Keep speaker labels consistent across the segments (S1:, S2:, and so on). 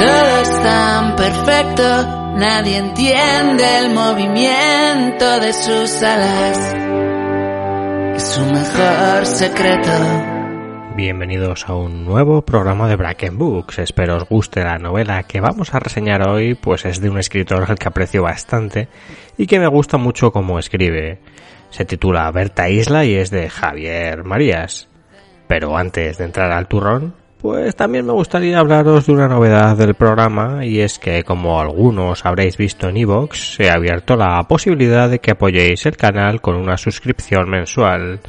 S1: Todo es tan perfecto, nadie entiende el movimiento de sus alas.
S2: Bienvenidos a un nuevo programa de Bracken Books. Espero os guste la novela que vamos a reseñar hoy, pues es de un escritor al que aprecio bastante y que me gusta mucho cómo escribe. Se titula Berta Isla y es de Javier Marías. Pero antes de entrar al turrón, pues también me gustaría hablaros de una novedad del programa y es que como algunos habréis visto en iVoox, se ha abierto la posibilidad de que apoyéis el canal con una suscripción mensual.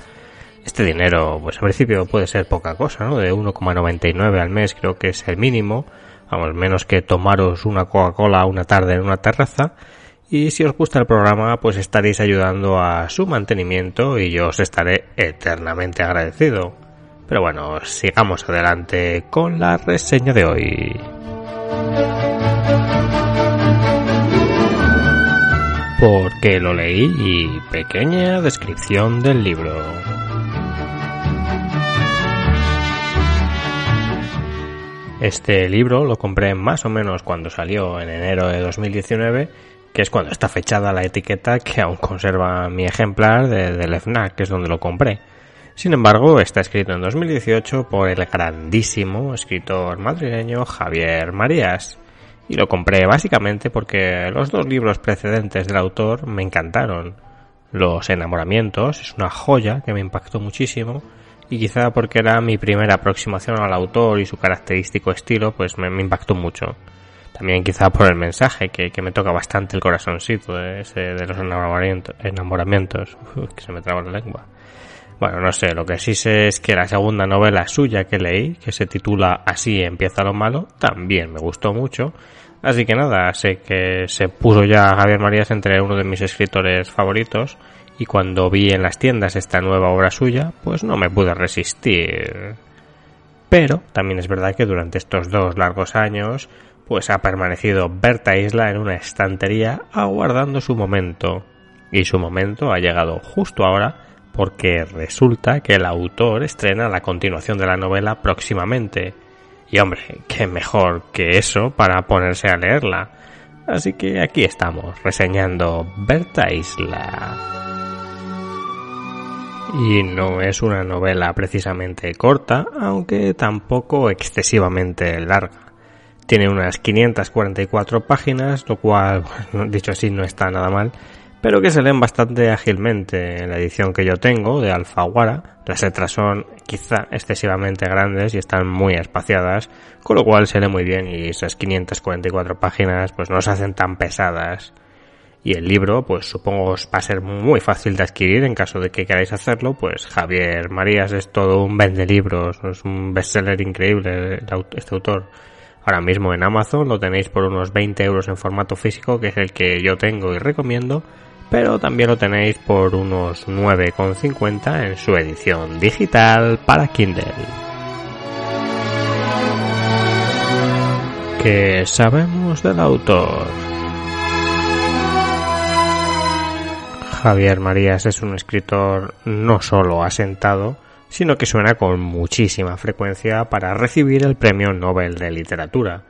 S2: Este dinero, pues al principio puede ser poca cosa, ¿no? De 1,99 al mes creo que es el mínimo, vamos, menos que tomaros una Coca-Cola una tarde en una terraza, y si os gusta el programa, pues estaréis ayudando a su mantenimiento y yo os estaré eternamente agradecido. Pero bueno, sigamos adelante con la reseña de hoy. Porque lo leí y pequeña descripción del libro. Este libro lo compré más o menos cuando salió en enero de 2019, que es cuando está fechada la etiqueta que aún conserva mi ejemplar de, del FNAC, que es donde lo compré. Sin embargo, está escrito en 2018 por el grandísimo escritor madrileño Javier Marías. Y lo compré básicamente porque los dos libros precedentes del autor me encantaron. Los enamoramientos es una joya que me impactó muchísimo y quizá porque era mi primera aproximación al autor y su característico estilo, pues me, impactó mucho. También quizá por el mensaje que, que me toca bastante el corazoncito de, ese, de los enamoramientos, enamoramientos. Que se me traba la lengua. Bueno, no sé, lo que sí sé es que la segunda novela suya que leí, que se titula Así empieza lo malo, también me gustó mucho. Así que nada, sé que se puso ya Javier Marías entre uno de mis escritores favoritos y cuando vi en las tiendas esta nueva obra suya, pues no me pude resistir. Pero también es verdad que durante estos dos largos años, pues ha permanecido Berta Isla en una estantería aguardando su momento. Y su momento ha llegado justo ahora porque resulta que el autor estrena la continuación de la novela próximamente. Y hombre, qué mejor que eso para ponerse a leerla. Así que aquí estamos, reseñando Berta Isla. Y no es una novela precisamente corta, aunque tampoco excesivamente larga. Tiene unas 544 páginas, lo cual, dicho así, no está nada mal, pero que se leen bastante ágilmente en la edición que yo tengo de Alfaguara. Las letras son quizá excesivamente grandes y están muy espaciadas, con lo cual se lee muy bien y esas 544 páginas pues no se hacen tan pesadas. Y el libro, pues supongo va a ser muy fácil de adquirir en caso de que queráis hacerlo, pues Javier Marías es todo un vende libros, es un bestseller increíble este autor. Ahora mismo en Amazon lo tenéis por unos 20 euros en formato físico, que es el que yo tengo y recomiendo, pero también lo tenéis por unos 9,50 en su edición digital para Kindle. ¿Qué sabemos del autor? Javier Marías es un escritor no solo asentado, sino que suena con muchísima frecuencia para recibir el Premio Nobel de Literatura.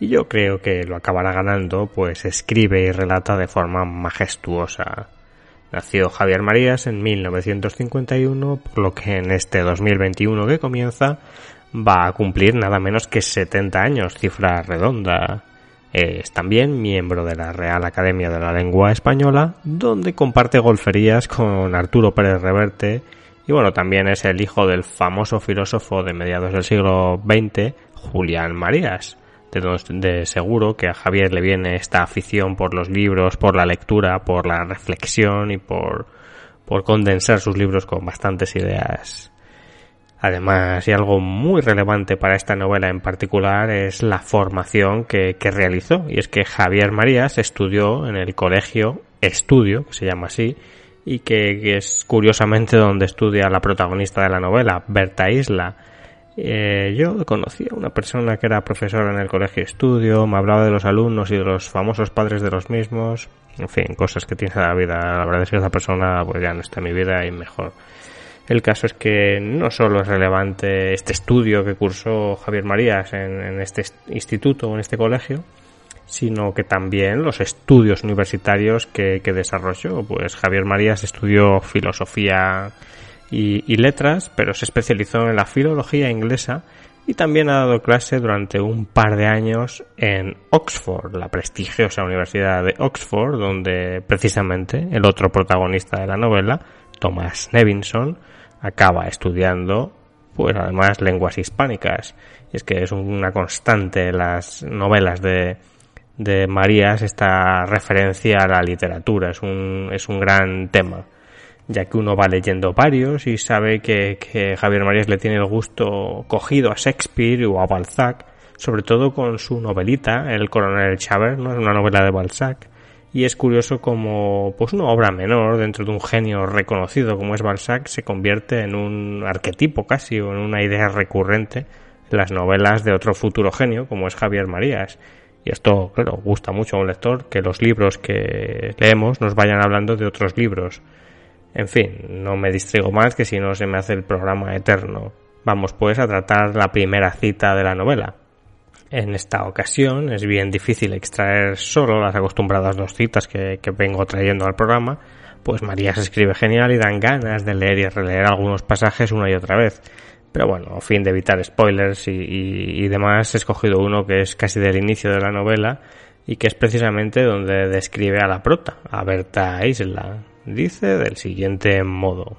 S2: Y yo creo que lo acabará ganando, pues escribe y relata de forma majestuosa. Nació Javier Marías en 1951, por lo que en este 2021 que comienza va a cumplir nada menos que 70 años, cifra redonda. Es también miembro de la Real Academia de la Lengua Española, donde comparte golferías con Arturo Pérez Reverte y bueno, también es el hijo del famoso filósofo de mediados del siglo XX, Julián Marías. De, de seguro que a Javier le viene esta afición por los libros, por la lectura, por la reflexión y por, por condensar sus libros con bastantes ideas. Además, y algo muy relevante para esta novela en particular es la formación que, que realizó. Y es que Javier Marías estudió en el colegio Estudio, que se llama así, y que, es curiosamente donde estudia la protagonista de la novela, Berta Isla. Eh, yo conocí a una persona que era profesora en el colegio estudio, me hablaba de los alumnos y de los famosos padres de los mismos, en fin, cosas que tiene la vida. La verdad es que esa persona pues ya no está en mi vida y mejor. El caso es que no solo es relevante este estudio que cursó Javier Marías en, este instituto o en este colegio, sino que también los estudios universitarios que, desarrolló. Pues Javier Marías estudió filosofía y, letras, pero se especializó en la filología inglesa y también ha dado clase durante un par de años en Oxford, la prestigiosa Universidad de Oxford, donde precisamente el otro protagonista de la novela, Thomas Nevinson, acaba estudiando, pues además lenguas hispánicas. Y es que es una constante las novelas de, de Marías esta referencia a la literatura, es un, es un gran tema ya que uno va leyendo varios y sabe que, Javier Marías le tiene el gusto cogido a Shakespeare o a Balzac, sobre todo con su novelita, El coronel Chabert, ¿no? una novela de Balzac, y es curioso como pues una obra menor dentro de un genio reconocido como es Balzac se convierte en un arquetipo casi o en una idea recurrente en las novelas de otro futuro genio como es Javier Marías y esto claro gusta mucho a un lector que los libros que leemos nos vayan hablando de otros libros en fin, no me distraigo más que si no se me hace el programa eterno. Vamos pues a tratar la primera cita de la novela. En esta ocasión es bien difícil extraer solo las acostumbradas dos citas que, vengo trayendo al programa, pues María se escribe genial y dan ganas de leer y releer algunos pasajes una y otra vez. Pero bueno, a fin de evitar spoilers y, demás, he escogido uno que es casi del inicio de la novela y que es precisamente donde describe a la prota, a Berta Isla, dice del siguiente modo.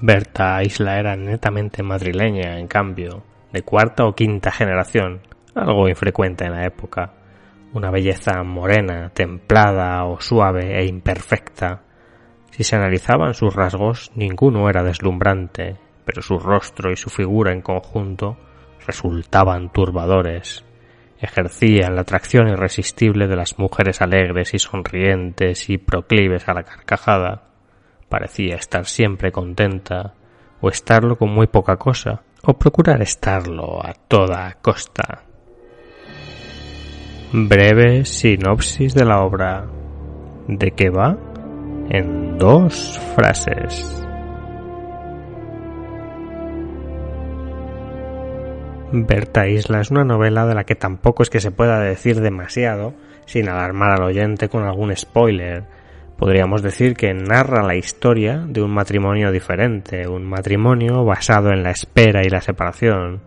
S2: Berta Isla era netamente madrileña, en cambio, de cuarta o quinta generación, algo infrecuente en la época. Una belleza morena, templada o suave e imperfecta. Si se analizaban sus rasgos, ninguno era deslumbrante, pero su rostro y su figura en conjunto resultaban turbadores ejercían la atracción irresistible de las mujeres alegres y sonrientes y proclives a la carcajada. Parecía estar siempre contenta, o estarlo con muy poca cosa, o procurar estarlo a toda costa. Breve sinopsis de la obra. ¿De qué va? En dos frases. Berta Isla es una novela de la que tampoco es que se pueda decir demasiado sin alarmar al oyente con algún spoiler. Podríamos decir que narra la historia de un matrimonio diferente, un matrimonio basado en la espera y la separación,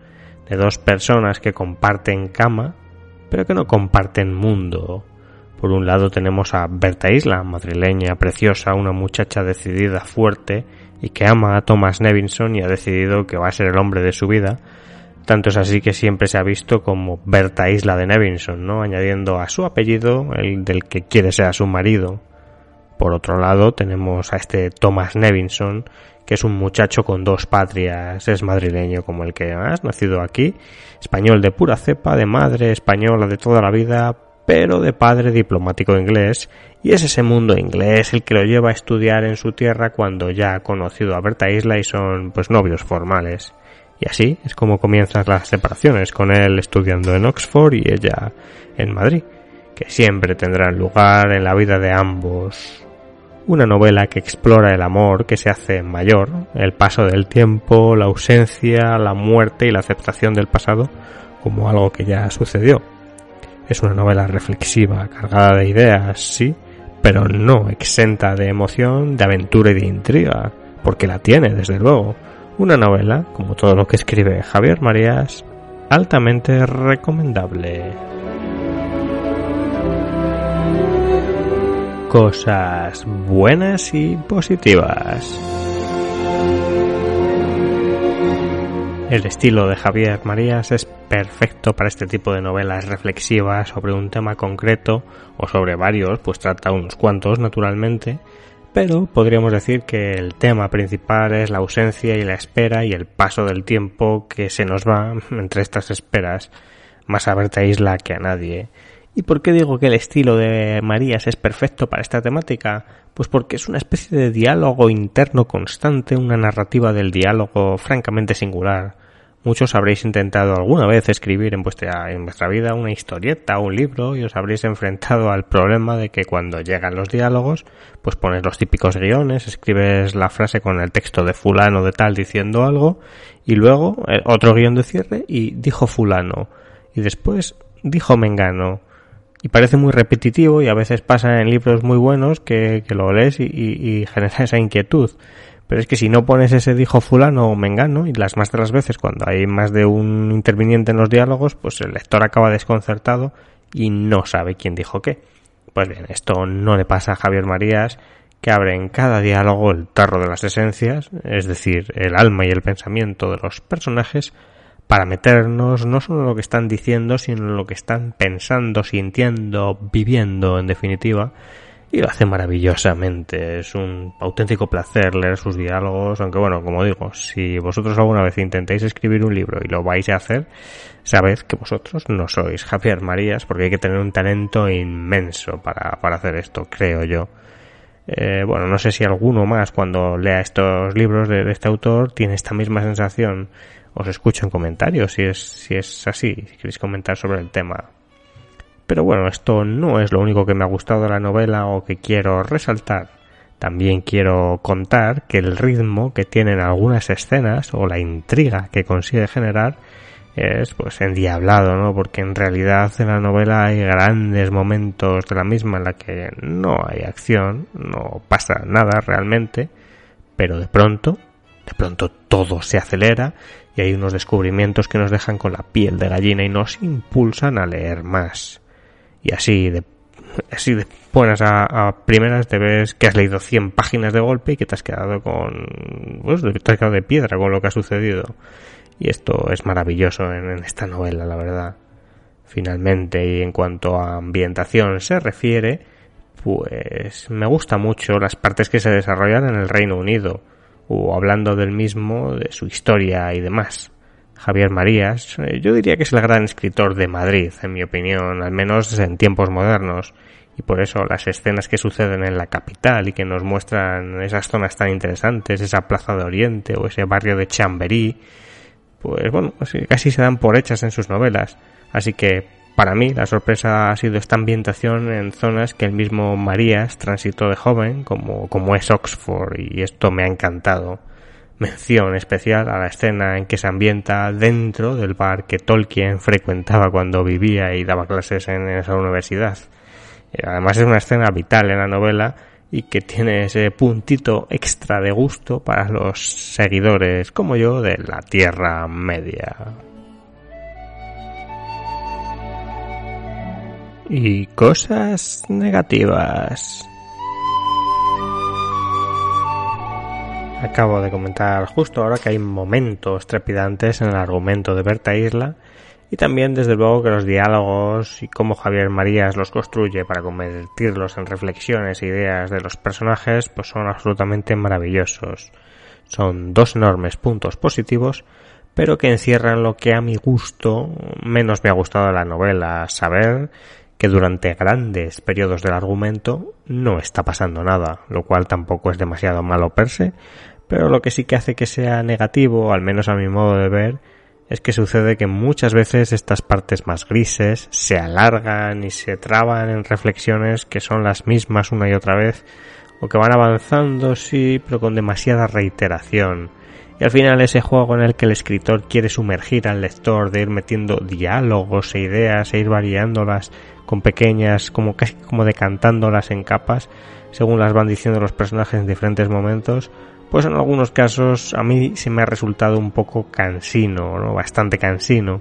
S2: de dos personas que comparten cama, pero que no comparten mundo. Por un lado tenemos a Berta Isla, madrileña, preciosa, una muchacha decidida, fuerte, y que ama a Thomas Nevinson y ha decidido que va a ser el hombre de su vida, tanto es así que siempre se ha visto como Berta Isla de Nevinson, ¿no? Añadiendo a su apellido el del que quiere ser su marido. Por otro lado, tenemos a este Thomas Nevinson, que es un muchacho con dos patrias, es madrileño como el que has nacido aquí, español de pura cepa, de madre española de toda la vida, pero de padre diplomático inglés, y es ese mundo inglés el que lo lleva a estudiar en su tierra cuando ya ha conocido a Berta Isla y son pues novios formales. Y así es como comienzan las separaciones, con él estudiando en Oxford y ella en Madrid, que siempre tendrán lugar en la vida de ambos. Una novela que explora el amor que se hace mayor, el paso del tiempo, la ausencia, la muerte y la aceptación del pasado como algo que ya sucedió. Es una novela reflexiva, cargada de ideas, sí, pero no exenta de emoción, de aventura y de intriga, porque la tiene, desde luego una novela, como todo lo que escribe Javier Marías, altamente recomendable. Cosas buenas y positivas. El estilo de Javier Marías es perfecto para este tipo de novelas reflexivas sobre un tema concreto o sobre varios, pues trata unos cuantos naturalmente, pero podríamos decir que el tema principal es la ausencia y la espera y el paso del tiempo que se nos va entre estas esperas, más a Berta Isla que a nadie. ¿Y por qué digo que el estilo de Marías es perfecto para esta temática? Pues porque es una especie de diálogo interno constante, una narrativa del diálogo francamente singular, Muchos habréis intentado alguna vez escribir en vuestra, vida una historieta, un libro, y os habréis enfrentado al problema de que cuando llegan los diálogos, pues pones los típicos guiones, escribes la frase con el texto de fulano de tal diciendo algo, y luego eh, otro guion de cierre y dijo fulano, y después dijo mengano. Y parece muy repetitivo y a veces pasa en libros muy buenos que, lo lees y, y genera esa inquietud. Pero es que si no pones ese dijo fulano o mengano, y las más de las veces cuando hay más de un interviniente en los diálogos, pues el lector acaba desconcertado y no sabe quién dijo qué. Pues bien, esto no le pasa a Javier Marías, que abre en cada diálogo el tarro de las esencias, es decir, el alma y el pensamiento de los personajes, para meternos no solo en lo que están diciendo, sino en lo que están pensando, sintiendo, viviendo, en definitiva, y lo hace maravillosamente. Es un auténtico placer leer sus diálogos, aunque bueno, como digo, si vosotros alguna vez intentáis escribir un libro y lo vais a hacer, sabed que vosotros no sois Javier Marías, porque hay que tener un talento inmenso para, para hacer esto, creo yo. Eh, bueno, no sé si alguno más cuando lea estos libros de, este autor tiene esta misma sensación. Os escucho en comentarios si es, si es así, si queréis comentar sobre el tema. Pero bueno, esto no es lo único que me ha gustado de la novela o que quiero resaltar. También quiero contar que el ritmo que tienen algunas escenas o la intriga que consigue generar es pues endiablado, ¿no? Porque en realidad en la novela hay grandes momentos de la misma en la que no hay acción, no pasa nada realmente, pero de pronto, de pronto todo se acelera y hay unos descubrimientos que nos dejan con la piel de gallina y nos impulsan a leer más y así de así de buenas a, primeras te ves que has leído 100 páginas de golpe y que te has quedado con pues, te has quedado de piedra con lo que ha sucedido. Y esto es maravilloso en, en esta novela la verdad. Finalmente y en cuanto a ambientación se refiere pues me gusta mucho las partes que se desarrollan en el Reino Unido o hablando del mismo de su historia y demás Javier Marías, eh, yo diría que es el gran escritor de Madrid, en mi opinión, al menos en tiempos modernos, y por eso las escenas que suceden en la capital y que nos muestran esas zonas tan interesantes, esa plaza de Oriente o ese barrio de Chamberí, pues bueno, casi se dan por hechas en sus novelas. Así que para mí la sorpresa ha sido esta ambientación en zonas que el mismo Marías transitó de joven, como, como es Oxford, y esto me ha encantado mención especial a la escena en que se ambienta dentro del bar que Tolkien frecuentaba cuando vivía y daba clases en esa universidad. Eh, además es una escena vital en la novela y que tiene ese puntito extra de gusto para los seguidores como yo de la Tierra Media. Y cosas negativas. Acabo de comentar justo ahora que hay momentos trepidantes en el argumento de Berta Isla y también desde luego que los diálogos y cómo Javier Marías los construye para convertirlos en reflexiones e ideas de los personajes pues son absolutamente maravillosos. Son dos enormes puntos positivos pero que encierran lo que a mi gusto menos me ha gustado de la novela, saber que durante grandes periodos del argumento no está pasando nada, lo cual tampoco es demasiado malo per se, pero lo que sí que hace que sea negativo, al menos a mi modo de ver, es que sucede que muchas veces estas partes más grises se alargan y se traban en reflexiones que son las mismas una y otra vez, o que van avanzando, sí, pero con demasiada reiteración. Y al final ese juego en el que el escritor quiere sumergir al lector de ir metiendo diálogos e ideas e ir variándolas con pequeñas, como casi como decantándolas en capas, según las van diciendo los personajes en diferentes momentos, pues en algunos casos a mí se me ha resultado un poco cansino, ¿no? bastante cansino.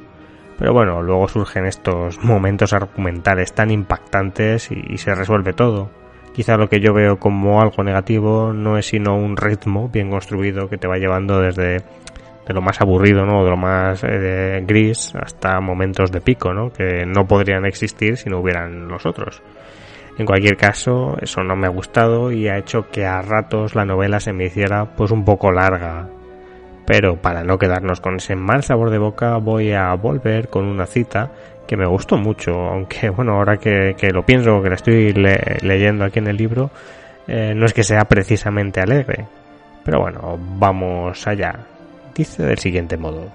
S2: Pero bueno, luego surgen estos momentos argumentales tan impactantes y, y se resuelve todo. Quizá lo que yo veo como algo negativo no es sino un ritmo bien construido que te va llevando desde de lo más aburrido, ¿no? De lo más eh, gris hasta momentos de pico, ¿no? Que no podrían existir si no hubieran los otros. En cualquier caso, eso no me ha gustado y ha hecho que a ratos la novela se me hiciera pues un poco larga. Pero para no quedarnos con ese mal sabor de boca voy a volver con una cita que me gustó mucho, aunque bueno, ahora que, lo pienso, que la estoy leyendo aquí en el libro, eh, no es que sea precisamente alegre. Pero bueno, vamos allá dice del siguiente modo.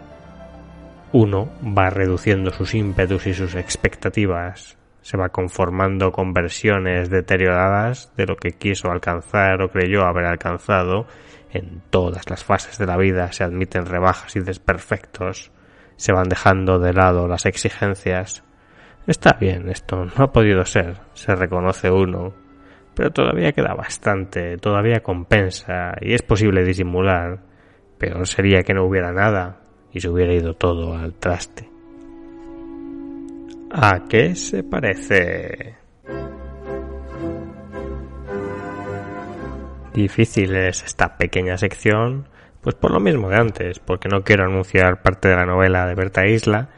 S2: uno va reduciendo sus ímpetus y sus expectativas, se va conformando con versiones deterioradas de lo que quiso alcanzar o creyó haber alcanzado. En todas las fases de la vida se admiten rebajas y desperfectos, se van dejando de lado las exigencias. Está bien, esto no ha podido ser, se reconoce uno, pero todavía queda bastante, todavía compensa y es posible disimular. Peor sería que no hubiera nada y se hubiera ido todo al traste. ¿A qué se parece? Difícil es esta pequeña sección, pues por lo mismo de antes, porque no quiero anunciar parte de la novela de Berta Isla,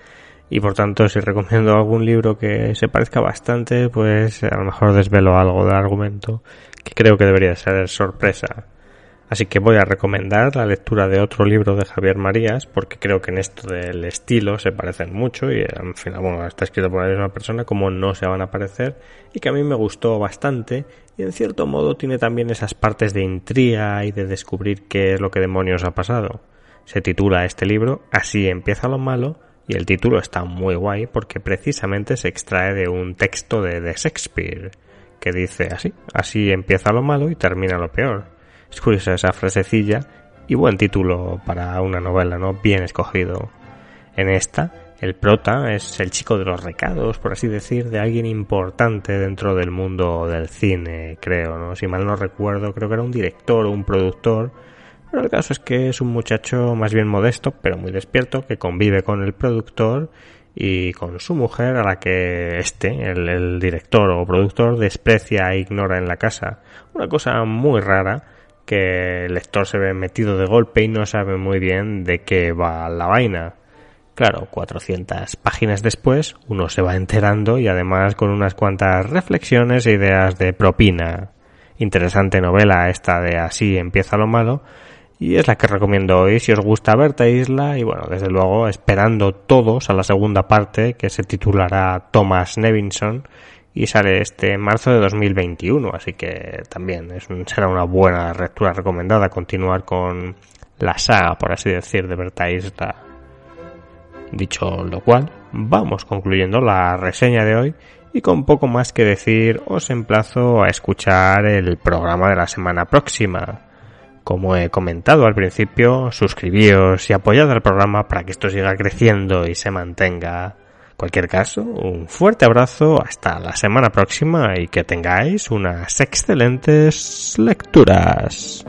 S2: y por tanto si recomiendo algún libro que se parezca bastante, pues a lo mejor desvelo algo del argumento, que creo que debería ser sorpresa. Así que voy a recomendar la lectura de otro libro de Javier Marías, porque creo que en esto del estilo se parecen mucho y al final, bueno, está escrito por la misma persona, como no se van a parecer, y que a mí me gustó bastante, y en cierto modo tiene también esas partes de intriga y de descubrir qué es lo que demonios ha pasado. Se titula este libro Así empieza lo malo, y el título está muy guay porque precisamente se extrae de un texto de, de Shakespeare, que dice así, así empieza lo malo y termina lo peor es esa frasecilla y buen título para una novela, ¿no? Bien escogido. En esta, el prota es el chico de los recados, por así decir, de alguien importante dentro del mundo del cine, creo, ¿no? Si mal no recuerdo, creo que era un director o un productor. Pero el caso es que es un muchacho más bien modesto, pero muy despierto, que convive con el productor y con su mujer a la que este, el director o productor, desprecia e ignora en la casa. Una cosa muy rara que el lector se ve metido de golpe y no sabe muy bien de qué va la vaina. Claro, 400 páginas después uno se va enterando y además con unas cuantas reflexiones e ideas de propina. Interesante novela esta de Así empieza lo malo y es la que recomiendo hoy si os gusta Berta Isla y bueno, desde luego esperando todos a la segunda parte que se titulará Thomas Nevinson y sale este marzo de 2021, así que también será una buena lectura recomendada continuar con la saga, por así decir, de Berta Isla. Dicho lo cual, vamos concluyendo la reseña de hoy y con poco más que decir os emplazo a escuchar el programa de la semana próxima. Como he comentado al principio, suscribíos y apoyad al programa para que esto siga creciendo y se mantenga cualquier caso, un fuerte abrazo, hasta la semana próxima y que tengáis unas excelentes lecturas.